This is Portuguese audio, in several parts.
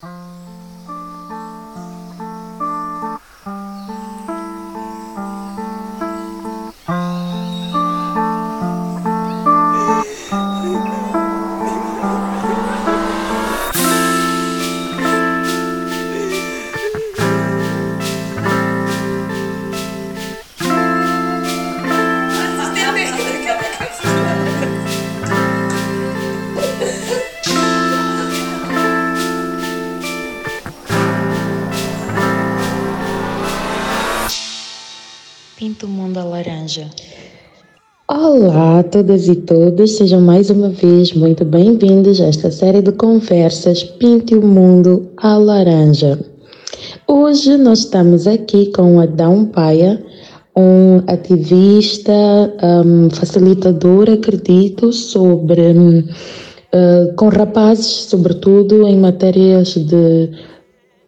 Pinto todas e todos, sejam mais uma vez muito bem-vindos a esta série de conversas Pinte o Mundo a Laranja. Hoje nós estamos aqui com Adão Paia, um ativista, um, facilitador, acredito, sobre uh, com rapazes, sobretudo em matérias de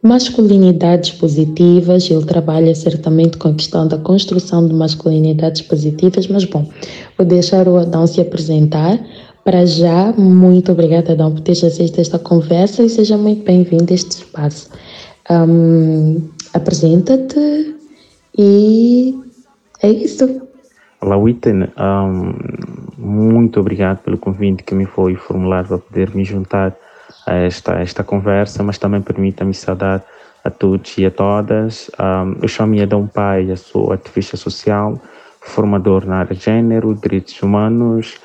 Masculinidades positivas, ele trabalha certamente com a questão da construção de masculinidades positivas, mas bom, vou deixar o Adão se apresentar. Para já, muito obrigada, Adão, por ter aceito esta conversa e seja muito bem-vindo a este espaço. Um, Apresenta-te e é isso. Olá, Witten. Um, muito obrigado pelo convite que me foi formulado para poder me juntar a esta, esta conversa, mas também permita-me saudar a todos e a todas. Um, eu chamo-me Adão Pai, sou ativista social, formador na área de gênero, direitos humanos,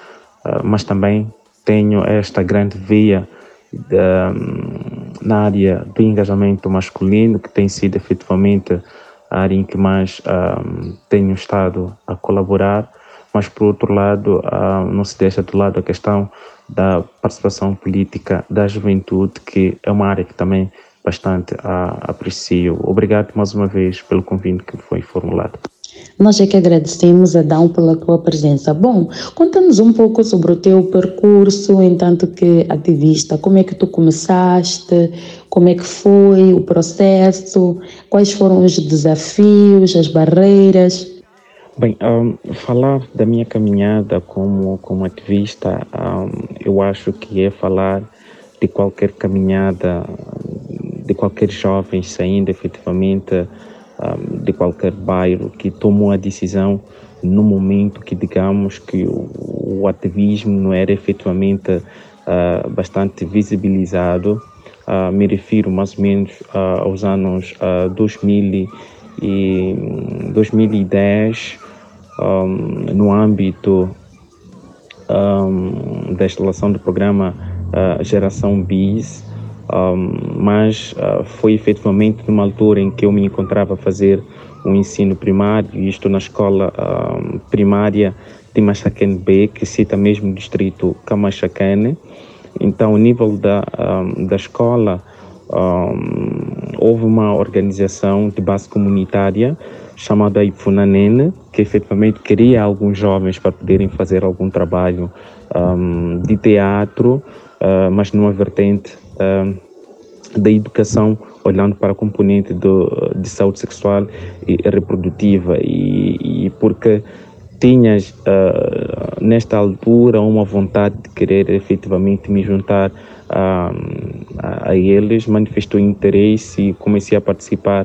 uh, mas também tenho esta grande via de, um, na área do engajamento masculino, que tem sido efetivamente a área em que mais um, tenho estado a colaborar, mas por outro lado, não se deixa de lado a questão da participação política da juventude, que é uma área que também bastante aprecio. Obrigado mais uma vez pelo convite que foi formulado. Nós é que agradecemos, Adão, pela tua presença. Bom, conta-nos um pouco sobre o teu percurso, entanto que ativista. Como é que tu começaste? Como é que foi o processo? Quais foram os desafios, as barreiras? Bem, um, falar da minha caminhada como, como ativista, um, eu acho que é falar de qualquer caminhada, de qualquer jovem saindo efetivamente um, de qualquer bairro que tomou a decisão no momento que, digamos, que o, o ativismo não era efetivamente uh, bastante visibilizado. Uh, me refiro mais ou menos uh, aos anos uh, 2000 e 2010, um, no âmbito um, da instalação do programa uh, Geração BIS, um, mas uh, foi efetivamente numa altura em que eu me encontrava a fazer o um ensino primário, isto na escola primária de Machacane B, que cita mesmo o distrito Camachacane. Então, o nível da, da escola, houve uma organização de base comunitária chamada Ifunanene, que efetivamente queria alguns jovens para poderem fazer algum trabalho um, de teatro, uh, mas numa vertente uh, da educação, olhando para a componente do, de saúde sexual e reprodutiva, e, e porque tinhas uh, nesta altura uma vontade de querer efetivamente me juntar a, a, a eles, manifestou interesse e comecei a participar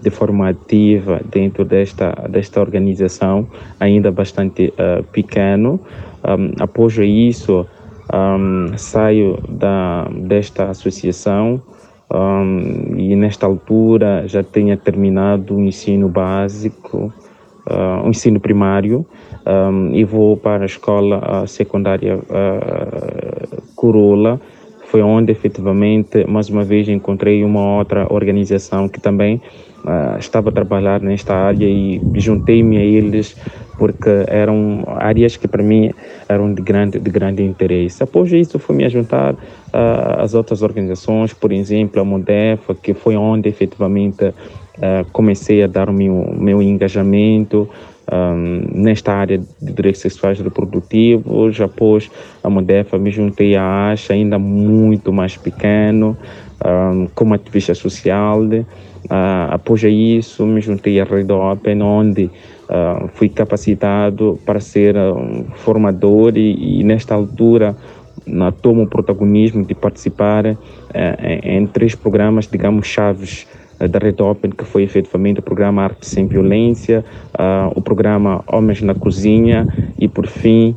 de forma ativa dentro desta, desta organização, ainda bastante uh, pequeno. Um, após isso, um, saio da, desta associação um, e nesta altura já tenha terminado o ensino básico, uh, o ensino primário e vou para a escola secundária uh, Corolla, foi onde efetivamente, mais uma vez, encontrei uma outra organização que também uh, estava a trabalhar nesta área e juntei-me a eles porque eram áreas que para mim eram de grande, de grande interesse. Após isso, fui me juntar uh, às outras organizações, por exemplo, a Modefa, que foi onde efetivamente uh, comecei a dar o meu, meu engajamento, um, nesta área de direitos sexuais reprodutivos. Após a Modefa, me juntei à ASHA, ainda muito mais pequeno, um, como ativista social. Uh, após isso, me juntei à Rede Open, onde uh, fui capacitado para ser um formador e, e, nesta altura uh, tomo o protagonismo de participar uh, em, em, três programas, digamos, chaves da Red Open, que foi efetivamente o programa Arte Sem Violência, o programa Homens na Cozinha e, por fim,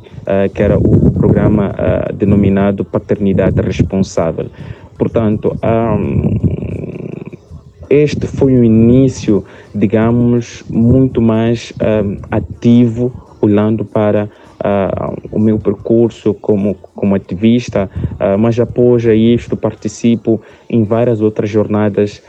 que era o programa denominado Paternidade Responsável. Portanto, um, este foi o início, digamos, muito mais um, ativo, olhando para uh, o meu percurso como, como ativista, uh, mas após isto participo em várias outras jornadas,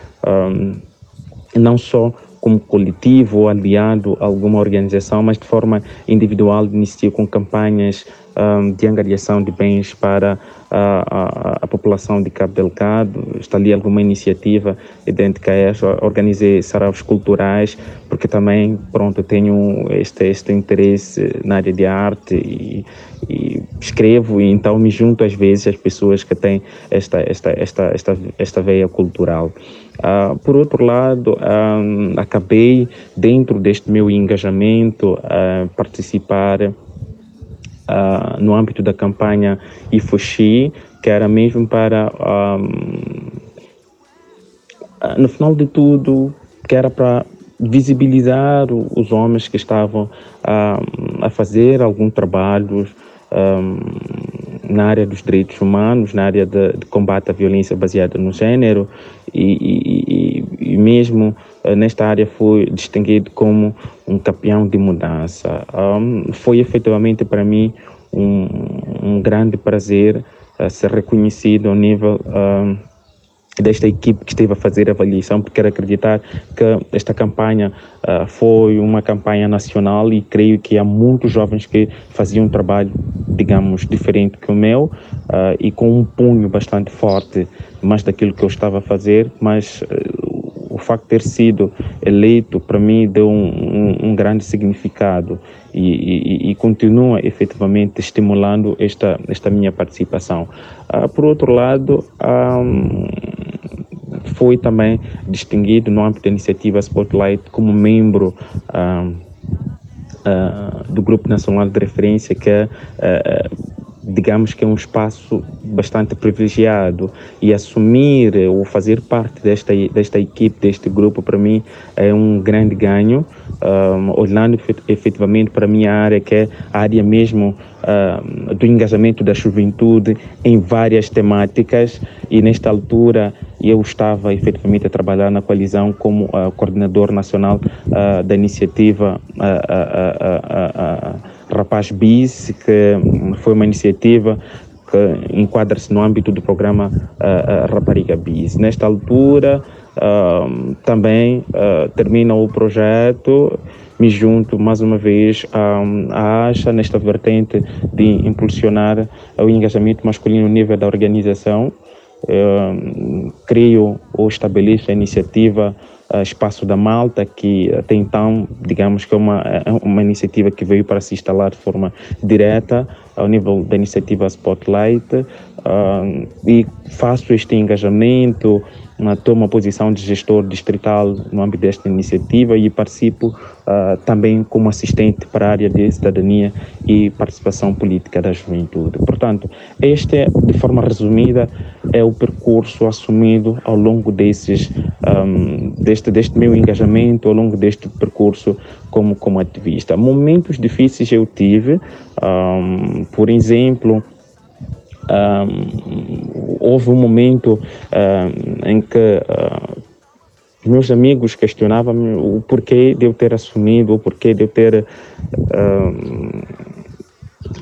não só como coletivo ou aliado a alguma organização, mas de forma individual inicio com campanhas um, de angariação de bens para a, a, a, população de Cabo Delgado. Está ali alguma iniciativa idêntica a esta. Organizei saraus culturais, porque também, pronto, tenho este, este interesse na área de arte e, e escrevo e então me junto às vezes às pessoas que têm esta, esta, esta, esta, esta veia cultural. Uh, por outro lado, um, acabei, dentro deste meu engajamento, uh, participar uh, no âmbito da campanha Ifoxi, que era mesmo para, um, no final de tudo, que era para visibilizar os homens que estavam a fazer algum trabalho um, na área dos direitos humanos, na área de, de combate à violência baseada no gênero e, e, e, mesmo uh, nesta área foi distinguido como um campeão de mudança. Um, foi efetivamente para mim um, um grande prazer uh, ser reconhecido ao nível desta equipe que esteve a fazer a avaliação, porque quero acreditar que esta campanha uh, foi uma campanha nacional e creio que há muitos jovens que faziam um trabalho, digamos, diferente que o meu uh, e com um punho bastante forte, mais daquilo que eu estava a fazer, mas uh, o facto de ter sido eleito para mim deu um, um, um grande significado e, e, e, continua efetivamente estimulando esta, esta minha participação. por outro lado, um, foi também distinguido no âmbito da iniciativa Spotlight como membro uh, uh, do Grupo Nacional de Referência, que é, digamos que é um espaço bastante privilegiado. E assumir ou fazer parte desta, desta equipe, deste grupo, para mim é um grande ganho, olhando efetivamente para a minha área, que é a área mesmo uh, do engajamento da juventude em várias temáticas e nesta altura eu estava efetivamente a trabalhar na coalizão como uh, coordenador nacional uh, da iniciativa Rapaz Bis, que foi uma iniciativa que enquadra-se no âmbito do programa Rapariga Bis. Nesta altura, também termina o projeto me junto mais uma vez à ASHA nesta vertente de impulsionar o engajamento masculino no nível da organização. Crio ou estabeleço a iniciativa Espaço da Malta, que até então, digamos que é uma, é uma iniciativa que veio para se instalar de forma direta ao nível da iniciativa Spotlight, uh, e faço este engajamento, tomo a posição de gestor distrital no âmbito desta iniciativa e participo uh, também como assistente para a área de cidadania e participação política da juventude. Portanto, este, de forma resumida, é o percurso assumido ao longo desses, um, deste, deste meu engajamento, ao longo deste percurso como, como ativista. Momentos difíceis eu tive, um, por exemplo, um, houve um momento um, em que uh, meus amigos questionavam o porquê de eu ter assumido, o porquê de eu ter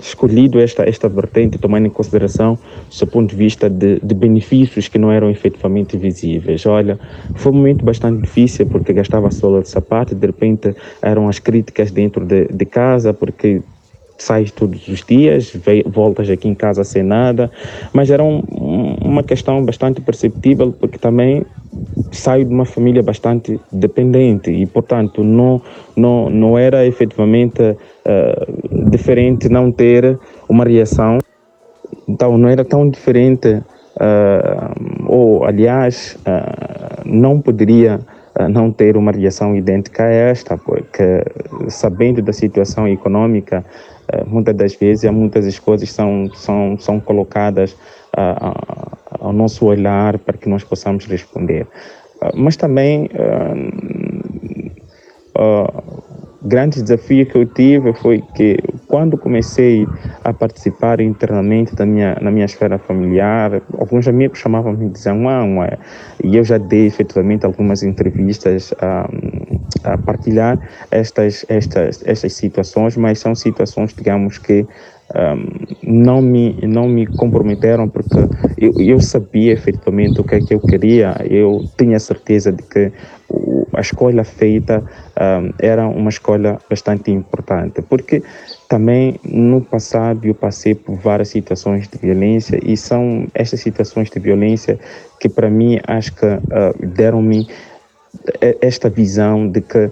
escolhido esta, esta vertente, tomando em consideração o seu ponto de vista de, de, benefícios que não eram efetivamente visíveis. Olha, foi um momento bastante difícil porque gastava sola de sapato, de repente eram as críticas dentro de, de casa, porque sais todos os dias, voltas aqui em casa sem nada, mas era um, uma questão bastante perceptível porque também saio de uma família bastante dependente e, portanto, não, não, não era efetivamente uh, diferente não ter uma reação, então não era tão diferente, uh, ou aliás, uh, não poderia não ter uma reação idêntica a esta, porque sabendo da situação econômica, muitas das vezes muitas coisas são, são, são colocadas ao nosso olhar para que nós possamos responder. mas também grande desafio que eu tive foi que quando comecei a participar internamente da minha, na minha esfera familiar, alguns amigos chamavam-me e diziam, ah, e eu já dei efetivamente algumas entrevistas a, a partilhar estas, estas, estas situações, mas são situações, digamos que um, não me não me comprometeram porque eu, eu sabia efetivamente o que é que eu queria. Eu tinha certeza de que a escolha feita um, era uma escolha bastante importante, porque também no passado eu passei por várias situações de violência e são estas situações de violência que para mim acho que uh, deram-me esta visão de que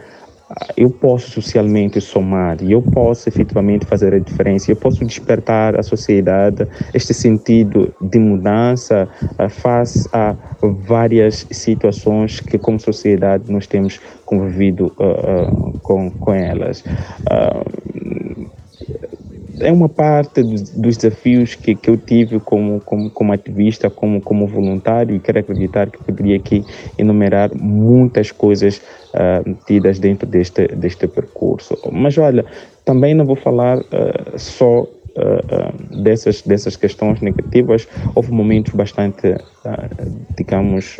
eu posso socialmente somar e eu posso efetivamente fazer a diferença, eu posso despertar a sociedade este sentido de mudança uh, face a várias situações que como sociedade nós temos convivido uh, uh, com, com elas é uma parte dos, dos desafios que, que eu tive como, como, como ativista, como, como voluntário, e quero acreditar que poderia aqui enumerar muitas coisas uh, tidas dentro deste, deste percurso. Mas olha, também não vou falar uh, só uh, uh, dessas, dessas questões negativas, houve momentos bastante, uh, digamos,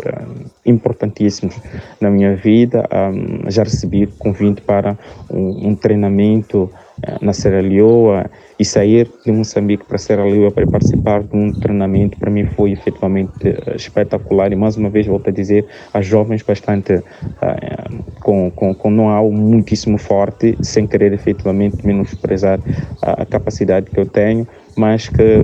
importantíssimos na minha vida. Um, já recebi convite para um, um treinamento na Serra Leoa e sair de Moçambique para Serra Leoa para participar de um treinamento para mim foi efetivamente uh, espetacular. E mais uma vez volto a dizer a jovens bastante uh, com, com, com know-how muitíssimo forte sem querer efetivamente menosprezar a, a capacidade que eu tenho mas que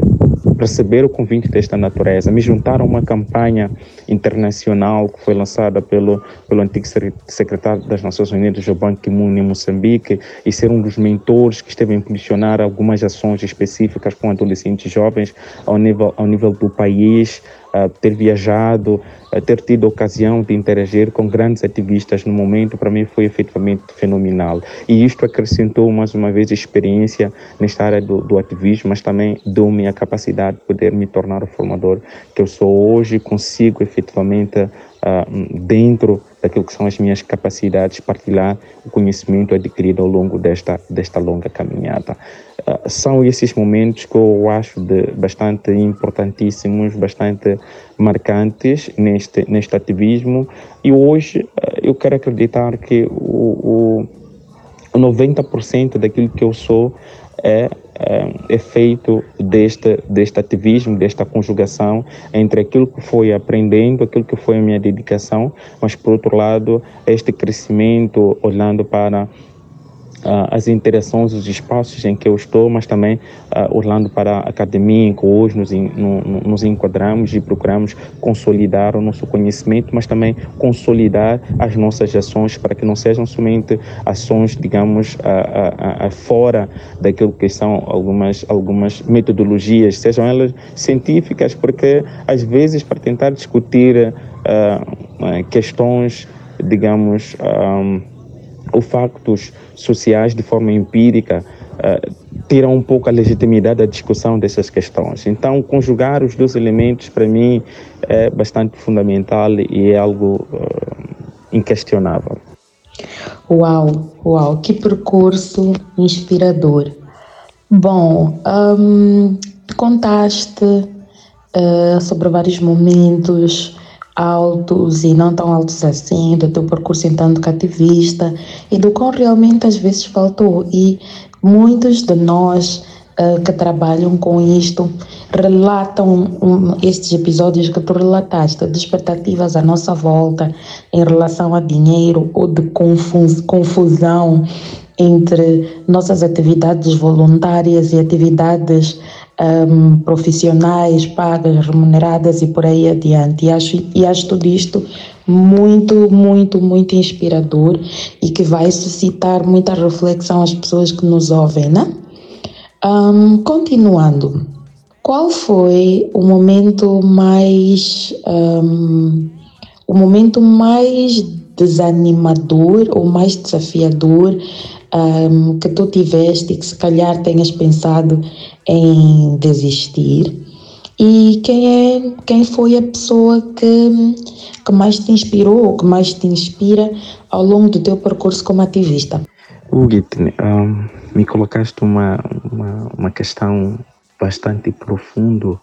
receber o convite desta natureza, me juntar a uma campanha internacional que foi lançada pelo, pelo antigo secretário das Nações Unidas, o Ban Ki-moon, em Moçambique, e ser um dos mentores que esteve a impulsionar algumas ações específicas com adolescentes jovens ao nível, ao nível do país, uh, ter viajado, uh, ter tido a ocasião de interagir com grandes ativistas no momento, para mim foi efetivamente fenomenal. E isto acrescentou mais uma vez experiência nesta área do, do ativismo, mas também deu-me a capacidade de poder me tornar o formador que eu sou hoje, consigo efetivamente, uh, dentro daquilo que são as minhas capacidades, partilhar o conhecimento adquirido ao longo desta, desta longa caminhada. Uh, são esses momentos que eu acho de bastante importantíssimos, bastante marcantes neste, neste ativismo e hoje uh, eu quero acreditar que o, o 90% daquilo que eu sou é é, feito deste, deste ativismo, desta conjugação entre aquilo que foi aprendendo, aquilo que foi a minha dedicação, mas por outro lado, este crescimento olhando para uh, as interações, os espaços em que eu estou, mas também uh, olhando para a academia em que hoje nos, in, no, nos enquadramos e procuramos consolidar o nosso conhecimento, mas também consolidar as nossas ações para que não sejam somente ações, digamos, uh, fora daquilo que são algumas, algumas metodologias, sejam elas científicas, porque às vezes para tentar discutir questões, digamos, ou factos sociais de forma empírica uh, tiram um pouco a legitimidade da discussão dessas questões. Então, conjugar os dois elementos, para mim, é bastante fundamental e é algo uh, inquestionável. Uau, uau, que percurso inspirador. Bom, um, contaste uh, sobre vários momentos altos e não tão altos assim, do teu percurso entanto cativista e do qual realmente às vezes faltou. E muitos de nós uh, que trabalham com isto relatam um, estes episódios que tu relataste, de expectativas à nossa volta em relação a dinheiro ou de confus, confusão entre nossas atividades voluntárias e atividades um, profissionais pagas, remuneradas e por aí adiante. E acho, e acho tudo isto muito, muito, muito inspirador e que vai suscitar muita reflexão às pessoas que nos ouvem, né? Um, continuando, qual foi o momento mais um, o momento mais desanimador ou mais desafiador um, que tu tiveste e que se calhar tenhas pensado em desistir? E quem é quem foi a pessoa que, que mais te inspirou ou que mais te inspira ao longo do teu percurso como ativista? Huguetne, um, me colocaste uma, uma, uma questão bastante profunda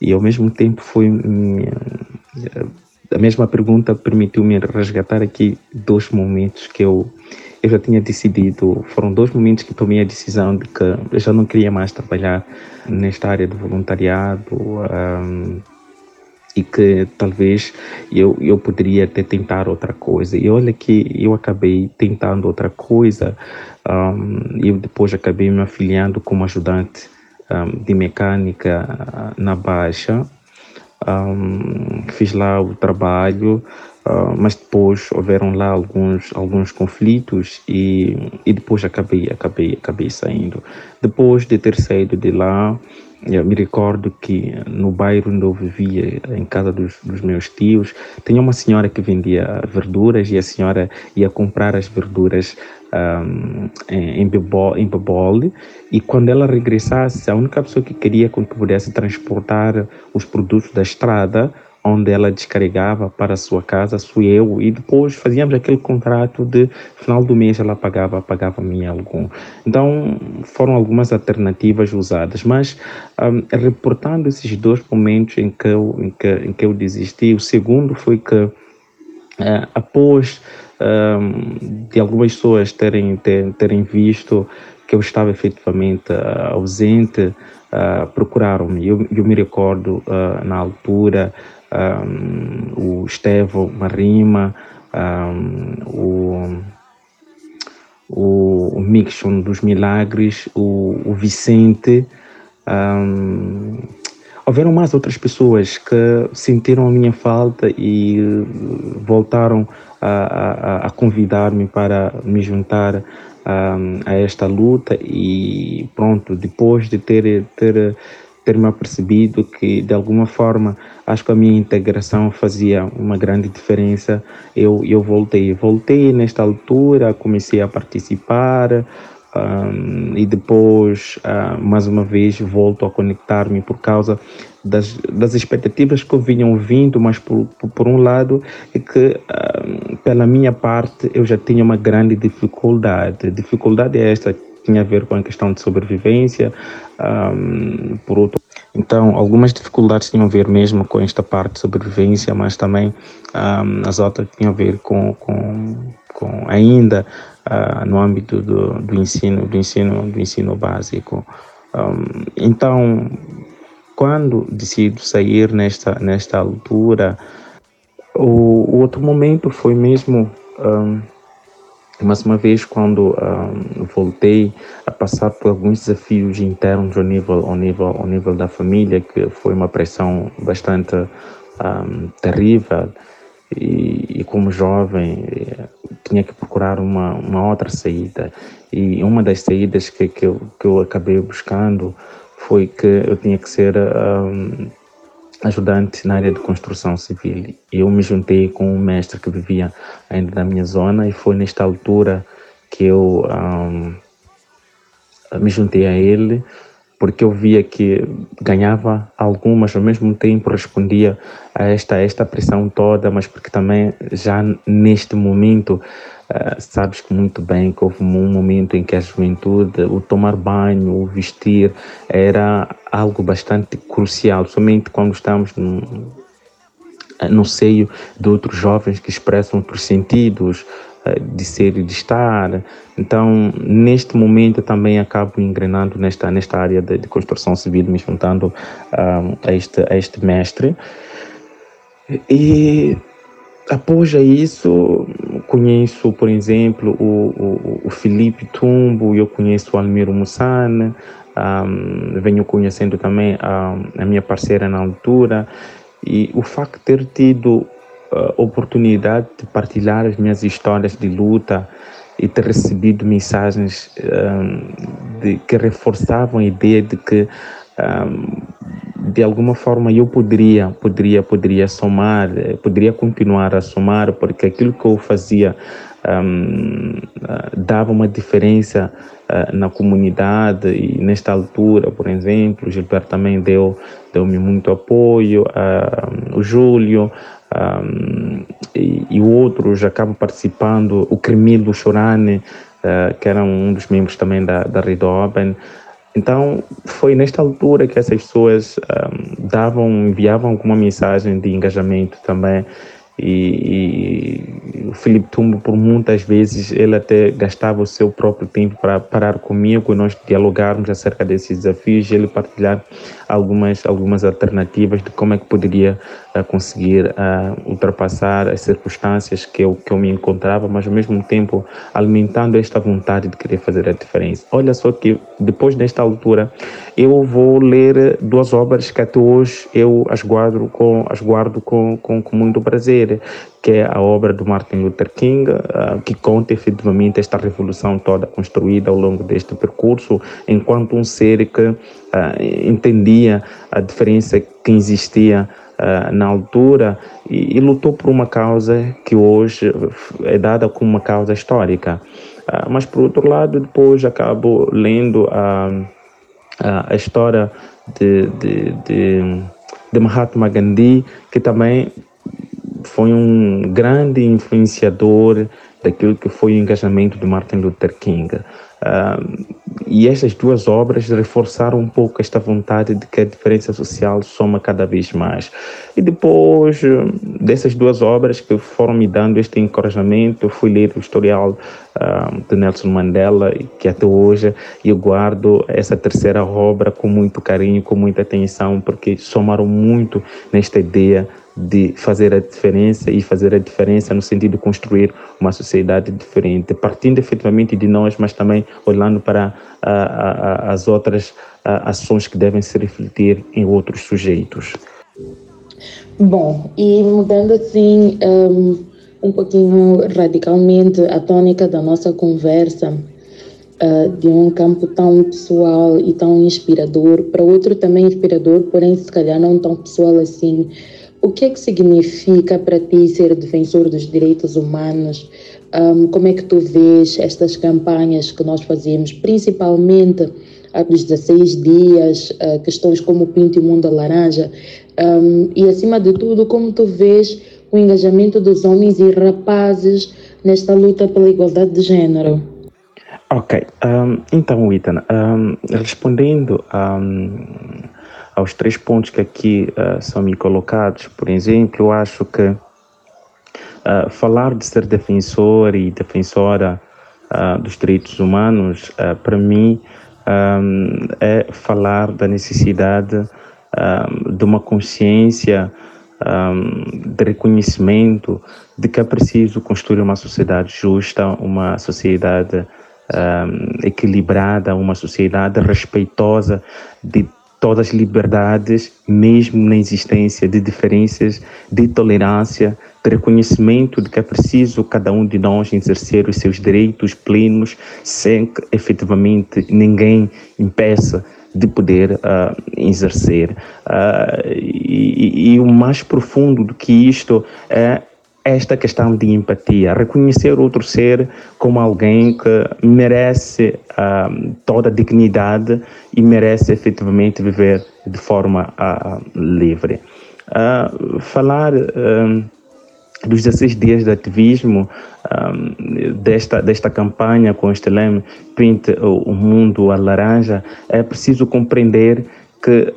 e ao mesmo tempo foi a mesma pergunta permitiu-me resgatar aqui dois momentos que eu eu já tinha decidido, foram dois momentos que tomei a decisão de que eu já não queria mais trabalhar nesta área do voluntariado um, e que talvez eu, eu poderia até tentar outra coisa. E olha que eu acabei tentando outra coisa, um, eu depois acabei me afiliando como ajudante um, de mecânica na Baixa, um, fiz lá o trabalho, uh, mas depois houveram lá alguns alguns conflitos e, e depois acabei acabei acabei saindo. Depois de ter saído de lá, eu me recordo que no bairro onde eu vivia, em casa dos, dos, meus tios, tinha uma senhora que vendia verduras e a senhora ia comprar as verduras um, em, em bebol e quando ela regressasse, a única pessoa que queria que pudesse transportar os produtos da estrada onde ela descarregava para sua casa, fui eu, e depois fazíamos aquele contrato de final do mês ela pagava, pagava-me algum. Então foram algumas alternativas usadas, mas um, reportando esses dois momentos em que eu, em que, em que eu desisti, o segundo foi que uh, após um, de algumas pessoas terem, ter, terem visto que eu estava efetivamente uh, ausente, uh, procuraram-me. Eu, eu me recordo na altura um, o Estevão Marima, um, o, o, Mixon dos Milagres, o, o Vicente. Um, houveram mais outras pessoas que sentiram a minha falta e voltaram a, a, a convidar-me para me juntar a esta luta e pronto, depois de ter, ter ter-me apercebido que, de alguma forma, acho que a minha integração fazia uma grande diferença, eu, eu voltei. Voltei nesta altura, comecei a participar, um, e depois, uh, mais uma vez, volto a conectar-me por causa das, das expectativas que vinham vindo, mas por, por, por um lado é que, um, pela minha parte, eu já tinha uma grande dificuldade. Dificuldade é esta tinha a ver com a questão de sobrevivência, um, por outro então, algumas dificuldades tinham a ver mesmo com esta parte de sobrevivência, mas também um, as outras tinham a ver com, com, com ainda uh, no âmbito do, do ensino, do ensino, do ensino básico. Um, então, quando decido sair nesta nesta altura, o, o outro momento foi mesmo um, mais uma vez, quando um, voltei a passar por alguns desafios internos ao nível, ao nível, ao nível da família, que foi uma pressão bastante um, terrível, e, e, como jovem tinha que procurar uma, uma outra saída. E uma das saídas que, que, eu, que eu acabei buscando foi que eu tinha que ser um, ajudante na área de construção civil. Eu me juntei com um mestre que vivia ainda na minha zona e foi nesta altura que eu um, me juntei a ele porque eu via que ganhava algumas, ao mesmo tempo respondia a esta, esta pressão toda, mas porque também já neste momento Uh, sabes muito bem que houve um momento em que a juventude, o tomar banho, o vestir, era algo bastante crucial, somente quando estamos no, no seio de outros jovens que expressam outros sentidos uh, de ser e de estar. Então, neste momento, também acabo engrenando nesta, nesta área de, de construção civil, me juntando uh, a, este, a este mestre. E após isso, conheço, por exemplo, o, o, o Felipe Tumbo, eu conheço o Almiro Mussane, um, venho conhecendo também a, a, minha parceira na altura, e o facto de ter tido a oportunidade de partilhar as minhas histórias de luta e ter recebido mensagens um, de, que reforçavam a ideia de que um, de alguma forma eu poderia, poderia, poderia somar, poderia continuar a somar, porque aquilo que eu fazia um, dava uma diferença uh, na comunidade e nesta altura, por exemplo, o Gilberto também deu deu-me muito apoio, uh, o Júlio um, e, e outros acabam participando, o Cremilo Chorane, uh, que era um dos membros também da, da Rede Open, então, foi nesta altura que essas pessoas um, davam, enviavam alguma mensagem de engajamento também e, e, o Felipe Tumbo por muitas vezes ele até gastava o seu próprio tempo para parar comigo e nós dialogarmos acerca desses desafios ele partilhar algumas algumas alternativas de como é que poderia uh, conseguir uh, ultrapassar as circunstâncias que eu que eu me encontrava mas ao mesmo tempo alimentando esta vontade de querer fazer a diferença. Olha só que depois desta altura eu vou ler duas obras que até hoje eu as guardo com as guardo com, com, com muito prazer que é a obra do Martin Luther King, uh, que conta efetivamente esta revolução toda construída ao longo deste percurso, enquanto um ser que uh, entendia a diferença que existia uh, na altura e, e, lutou por uma causa que hoje é dada como uma causa histórica. mas, por outro lado, depois acabo lendo a, a, a história de, de, de, de Mahatma Gandhi, que também foi um grande influenciador daquilo que foi o engajamento de Martin Luther King. Uh, e estas duas obras reforçaram um pouco esta vontade de que a diferença social soma cada vez mais. E depois dessas duas obras que foram me dando este encorajamento, eu fui ler o historial uh, de Nelson Mandela, que até hoje eu guardo essa terceira obra com muito carinho, com muita atenção, porque somaram muito nesta ideia de fazer a diferença e fazer a diferença no sentido de construir uma sociedade diferente, partindo efetivamente de nós, mas também olhando para a, a, as outras a, ações que devem se refletir em outros sujeitos. Bom, e mudando assim um, um pouquinho radicalmente a tônica da nossa conversa, uh, de um campo tão pessoal e tão inspirador para outro também inspirador, porém se calhar não tão pessoal assim, o que é que significa para ti ser defensor dos direitos humanos? Um, como é que tu vês estas campanhas que nós fazemos, principalmente a dos 16 dias, uh, questões como o Pinto e o Mundo Laranja, um, e acima de tudo, como tu vês o engajamento dos homens e rapazes nesta luta pela igualdade de género? Ok, um, então, Ethan, respondendo aos três pontos que aqui uh, são me colocados, por exemplo, eu acho que uh, falar de ser defensor e defensora uh, dos direitos humanos, para mim, um, é falar da necessidade um, de uma consciência um, de reconhecimento de que é preciso construir uma sociedade justa, uma sociedade equilibrada, uma sociedade respeitosa de todas as liberdades, mesmo na existência de diferenças, de tolerância, de reconhecimento de que é preciso cada um de nós exercer os seus direitos plenos, sem que efetivamente ninguém impeça de poder uh, exercer. Uh, e, e, o mais profundo do que isto é esta questão de empatia, reconhecer outro ser como alguém que merece uh, toda a dignidade e merece efetivamente viver de forma uh, livre. Uh, falar dos 16 dias de ativismo, desta, desta campanha com este lema Pinte o Mundo a Laranja, é preciso compreender que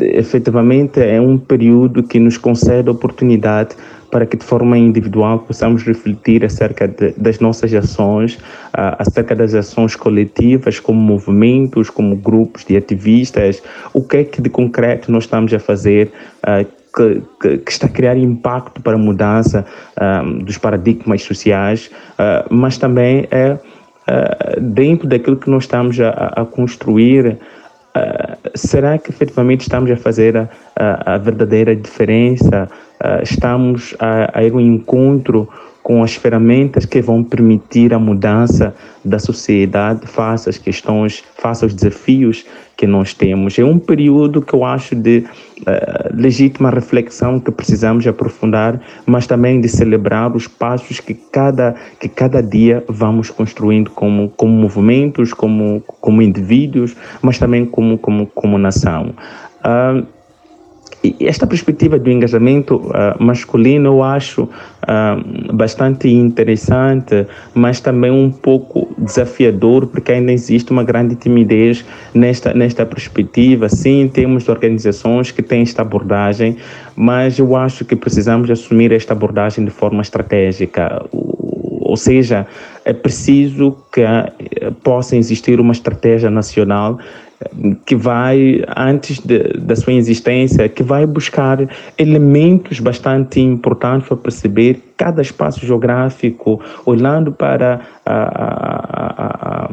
efetivamente é um período que nos concede a oportunidade para que de forma individual possamos refletir acerca de, das nossas ações, uh, acerca das ações coletivas, como movimentos, como grupos de ativistas, o que é que de concreto nós estamos a fazer uh, que, que, que, está a criar impacto para a mudança uh, dos paradigmas sociais, mas também é dentro daquilo que nós estamos a, a construir Uh, será que efetivamente estamos a fazer a, a verdadeira diferença uh, estamos a, a ir ao encontro com as ferramentas que vão permitir a mudança da sociedade face às questões, face aos desafios que nós temos. É um período que eu acho de uh, legítima reflexão que precisamos aprofundar, mas também de celebrar os passos que cada, que cada dia vamos construindo como, como movimentos, como, como indivíduos, mas também como, como, como nação. Uh, esta perspectiva do engajamento uh, masculino eu acho uh, bastante interessante, mas também um pouco desafiador, porque ainda existe uma grande timidez nesta, nesta perspectiva. Sim, temos organizações que têm esta abordagem, mas eu acho que precisamos assumir esta abordagem de forma estratégica. Ou seja, é preciso que uh, possa existir uma estratégia nacional que vai, antes de, da sua existência, que vai buscar elementos bastante importantes para perceber cada espaço geográfico, olhando para a, a, a,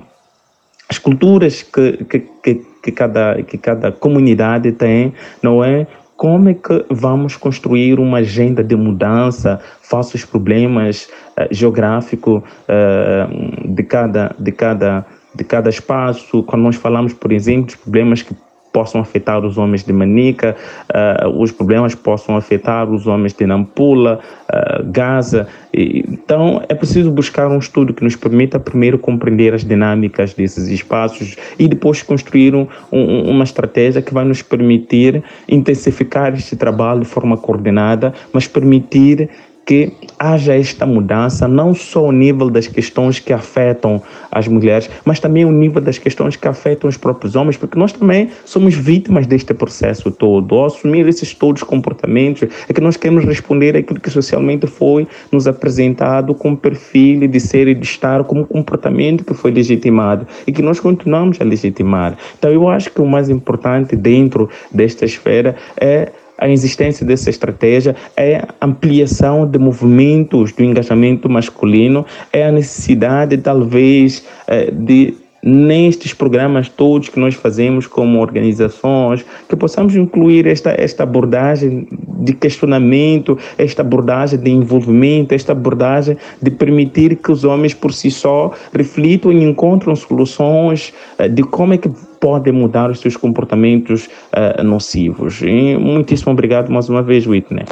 as culturas que, que, que, que, cada, que cada comunidade tem, não é? Como é que vamos construir uma agenda de mudança face aos problemas uh, geográficos uh, de cada, de cada de cada espaço, quando nós falamos, por exemplo, dos problemas que possam afetar os homens de Manica, uh, os problemas possam afetar os homens de Nampula, uh, Gaza. Então, é preciso buscar um estudo que nos permita primeiro compreender as dinâmicas desses espaços e depois construir um, um, uma estratégia que vai nos permitir intensificar este trabalho de forma coordenada, mas permitir que haja esta mudança, não só ao nível das questões que afetam as mulheres, mas também ao nível das questões que afetam os próprios homens, porque nós também somos vítimas deste processo todo. Ao assumir esses todos os comportamentos, é que nós queremos responder àquilo que socialmente foi nos apresentado como perfil de ser e de estar, como comportamento que foi legitimado e que nós continuamos a legitimar. Então, eu acho que o mais importante dentro desta esfera é a existência dessa estratégia é ampliação de movimentos do engajamento masculino, é a necessidade, talvez, eh, de nestes programas todos que nós fazemos como organizações, que possamos incluir esta, esta abordagem de questionamento, esta abordagem de envolvimento, esta abordagem de permitir que os homens por si só reflitam e encontrem soluções eh, de como é que podem mudar os seus comportamentos uh, nocivos. E muitíssimo obrigado mais uma vez, Whitney.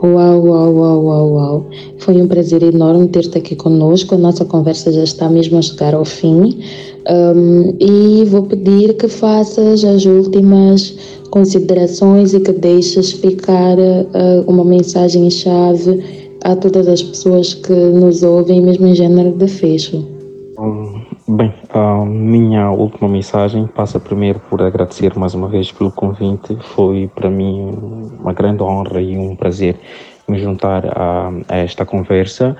Uau, uau, uau, uau, uau. Foi um prazer enorme ter-te aqui conosco. A nossa conversa já está mesmo a chegar ao fim. Um, e vou pedir que faças as últimas considerações e que deixes ficar uh, uma mensagem-chave a todas as pessoas que nos ouvem, mesmo em género de fecho. Bem, a minha última mensagem passa primeiro por agradecer mais uma vez pelo convite. Foi para mim uma grande honra e um prazer me juntar a, a esta conversa.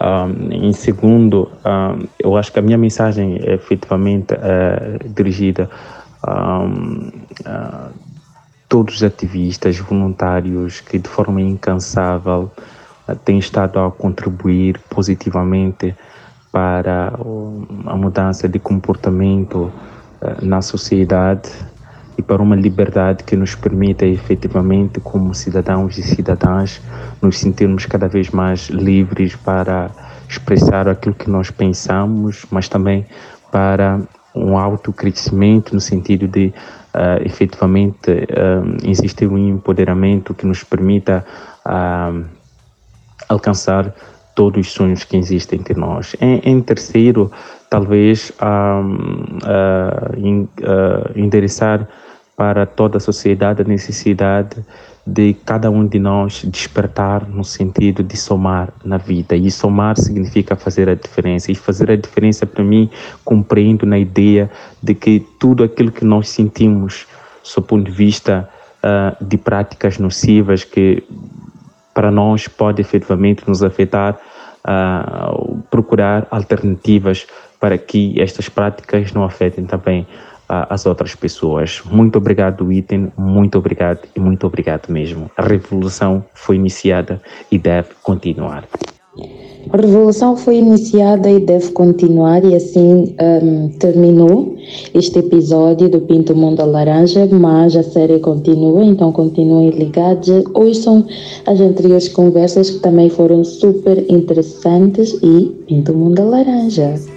Um, em segundo, um, eu acho que a minha mensagem é efetivamente é, dirigida a todos os ativistas, voluntários que de forma incansável têm estado a contribuir positivamente para a mudança de comportamento eh, na sociedade e para uma liberdade que nos permita efetivamente, como cidadãos e cidadãs, nos sentirmos cada vez mais livres para expressar aquilo que nós pensamos, mas também para um autocrescimento no sentido de uh, efetivamente uh, existir um empoderamento que nos permita uh, alcançar todos os sonhos que existem entre nós. Em, em terceiro, talvez um, uh, endereçar para toda a sociedade a necessidade de cada um de nós despertar no sentido de somar na vida. E somar significa fazer a diferença. E fazer a diferença, para mim, compreendo na ideia de que tudo aquilo que nós sentimos, do ponto de vista uh, de práticas nocivas que para nós pode efetivamente nos afetar, uh, procurar alternativas para que estas práticas não afetem também uh, as outras pessoas. Muito obrigado, Iten, muito obrigado e muito obrigado mesmo. A revolução foi iniciada e deve continuar. A revolução foi iniciada e deve continuar, e assim um, terminou este episódio do Pinto Mundo Laranja, mas a série continua, então continuem ligados. Hoje são as anteriores conversas que também foram super interessantes e Pinto Mundo Laranja.